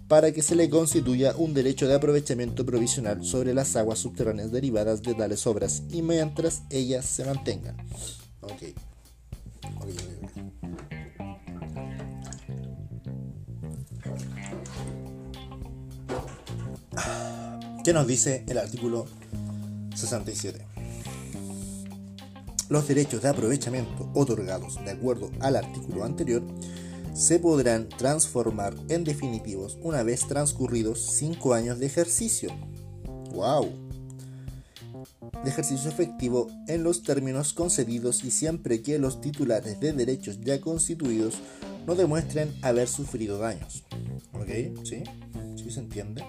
para que se le constituya un derecho de aprovechamiento provisional sobre las aguas subterráneas derivadas de tales obras y mientras ellas se mantengan. ¿Qué nos dice el artículo 67? Los derechos de aprovechamiento otorgados de acuerdo al artículo anterior se podrán transformar en definitivos una vez transcurridos 5 años de ejercicio. ¡Wow! De ejercicio efectivo en los términos concedidos y siempre que los titulares de derechos ya constituidos no demuestren haber sufrido daños. ¿Ok? ¿Sí? ¿Sí se entiende?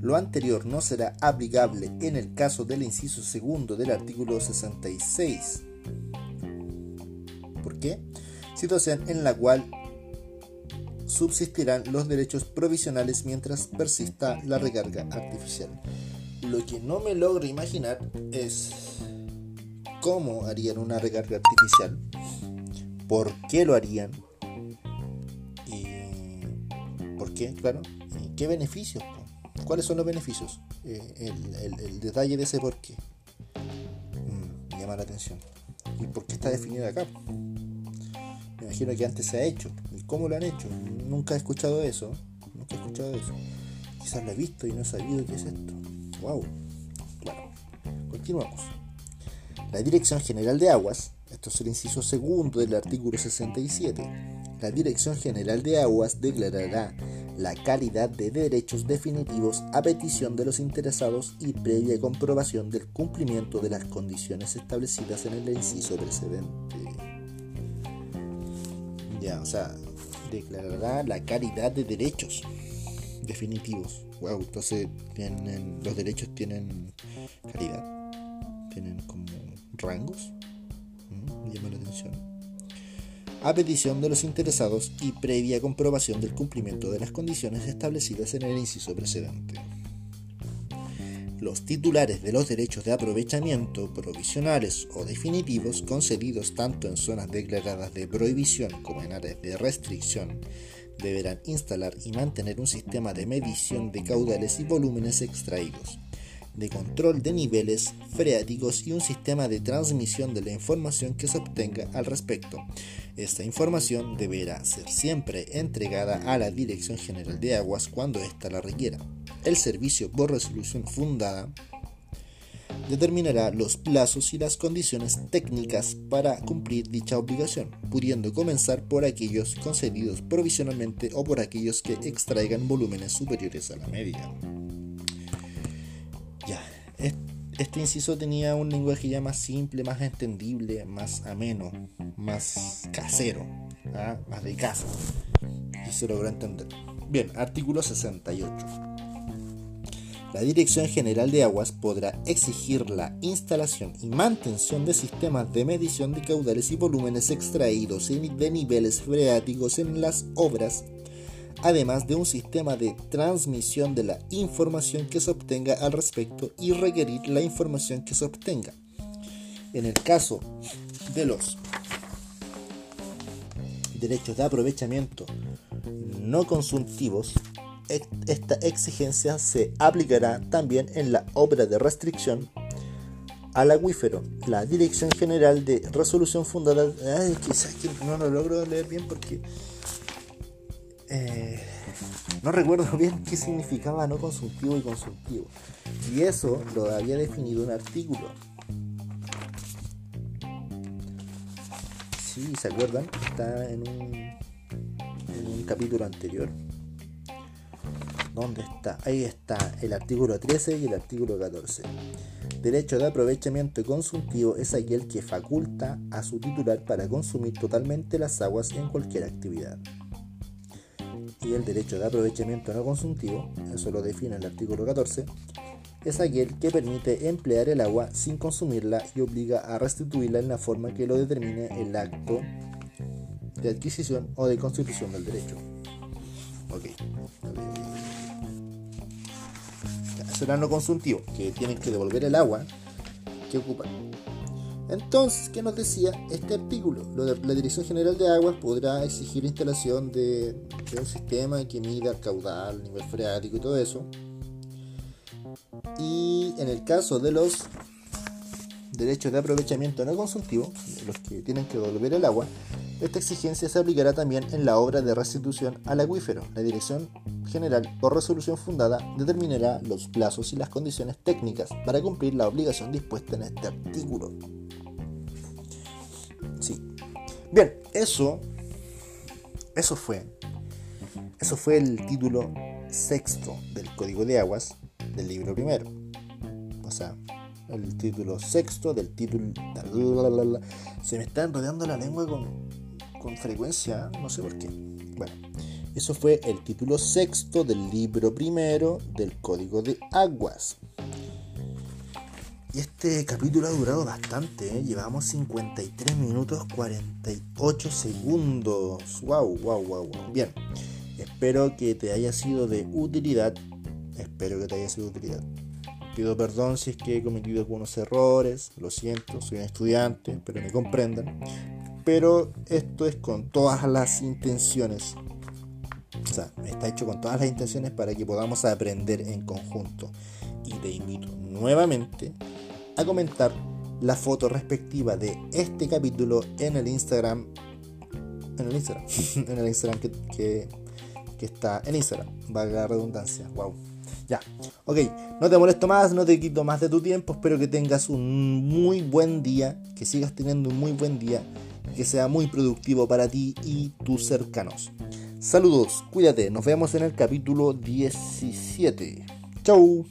Lo anterior no será aplicable en el caso del inciso segundo del artículo 66. ¿Por qué? Situación en la cual subsistirán los derechos provisionales mientras persista la recarga artificial. Lo que no me logro imaginar es cómo harían una recarga artificial, por qué lo harían y por qué, claro, qué beneficios, cuáles son los beneficios, eh, el, detalle de ese por qué. Mm, llama la atención. ¿Y por qué está definido acá? Me imagino que antes se ha hecho. ¿Y cómo lo han hecho? Nunca he escuchado eso. Nunca he escuchado eso. quizás lo he visto y no he sabido qué es esto. Wow. Bueno, continuamos. La Dirección General de Aguas, esto es el inciso segundo del artículo 67. La Dirección General de Aguas declarará la calidad de derechos definitivos a petición de los interesados y previa comprobación del cumplimiento de las condiciones establecidas en el inciso precedente. O sea, declarará la calidad de derechos definitivos. Wow, entonces tienen, los derechos tienen calidad, tienen como rangos. Mm, me llama la atención a petición de los interesados y previa comprobación del cumplimiento de las condiciones establecidas en el inciso precedente. Los titulares de los derechos de aprovechamiento provisionales o definitivos concedidos tanto en zonas declaradas de prohibición como en áreas de restricción deberán instalar y mantener un sistema de medición de caudales y volúmenes extraídos, de control de niveles freáticos y un sistema de transmisión de la información que se obtenga al respecto, esta información deberá ser siempre entregada a la Dirección General de Aguas cuando ésta la requiera. El servicio por resolución fundada determinará los plazos y las condiciones técnicas para cumplir dicha obligación, pudiendo comenzar por aquellos concedidos provisionalmente o por aquellos que extraigan volúmenes superiores a la media. Este inciso tenía un lenguaje ya más simple, más entendible, más ameno, más casero, ¿ah? más de casa. Y se logró entender. Bien, artículo 68. La Dirección General de Aguas podrá exigir la instalación y mantención de sistemas de medición de caudales y volúmenes extraídos de niveles freáticos en las obras además de un sistema de transmisión de la información que se obtenga al respecto y requerir la información que se obtenga. En el caso de los derechos de aprovechamiento no consultivos, esta exigencia se aplicará también en la obra de restricción al acuífero. La Dirección General de Resolución Fundada... Quizás no lo logro leer bien porque eh, no recuerdo bien qué significaba no consultivo y consultivo. Y eso lo había definido un artículo. Si ¿se acuerdan? Está en un, en un capítulo anterior. ¿Dónde está? Ahí está el artículo 13 y el artículo 14. Derecho de aprovechamiento consultivo es aquel que faculta a su titular para consumir totalmente las aguas en cualquier actividad y el derecho de aprovechamiento no consultivo, eso lo define el artículo 14, es aquel que permite emplear el agua sin consumirla y obliga a restituirla en la forma que lo determine el acto de adquisición o de constitución del derecho. Ok. Eso era no consultivo, que tienen que devolver el agua que ocupan. Entonces, ¿qué nos decía este artículo? La Dirección General de Aguas podrá exigir instalación de, un sistema que mida el caudal, nivel freático y todo eso. Y en el caso de los derechos de aprovechamiento no consultivo, los que tienen que devolver el agua, esta exigencia se aplicará también en la obra de restitución al acuífero. La Dirección General, por resolución fundada, determinará los plazos y las condiciones técnicas para cumplir la obligación dispuesta en este artículo. Sí. Bien, eso. Eso fue. Eso fue el título sexto del Código de Aguas del libro primero. O sea, el título sexto del título. Se me está enrodeando la lengua con, con frecuencia, no sé por qué. Bueno, eso fue el título sexto del libro primero del Código de Aguas. Y este capítulo ha durado bastante, ¿eh? llevamos 53 minutos 48 segundos. Wow, wow, wow, wow. Bien, espero que te haya sido de utilidad. Espero que te haya sido de utilidad. Pido perdón si es que he cometido algunos errores, lo siento, soy un estudiante, espero me comprendan. Pero esto es con todas las intenciones. O sea, está hecho con todas las intenciones para que podamos aprender en conjunto. Y te invito nuevamente a comentar la foto respectiva de este capítulo en el Instagram. En el Instagram. en el Instagram que, que, está en Instagram. Valga la redundancia. Wow. Ya, ok, no te molesto más, no te quito más de tu tiempo, espero que tengas un muy buen día, que sigas teniendo un muy buen día, que sea muy productivo para ti y tus cercanos. Saludos, cuídate, nos vemos en el capítulo 17. Chau.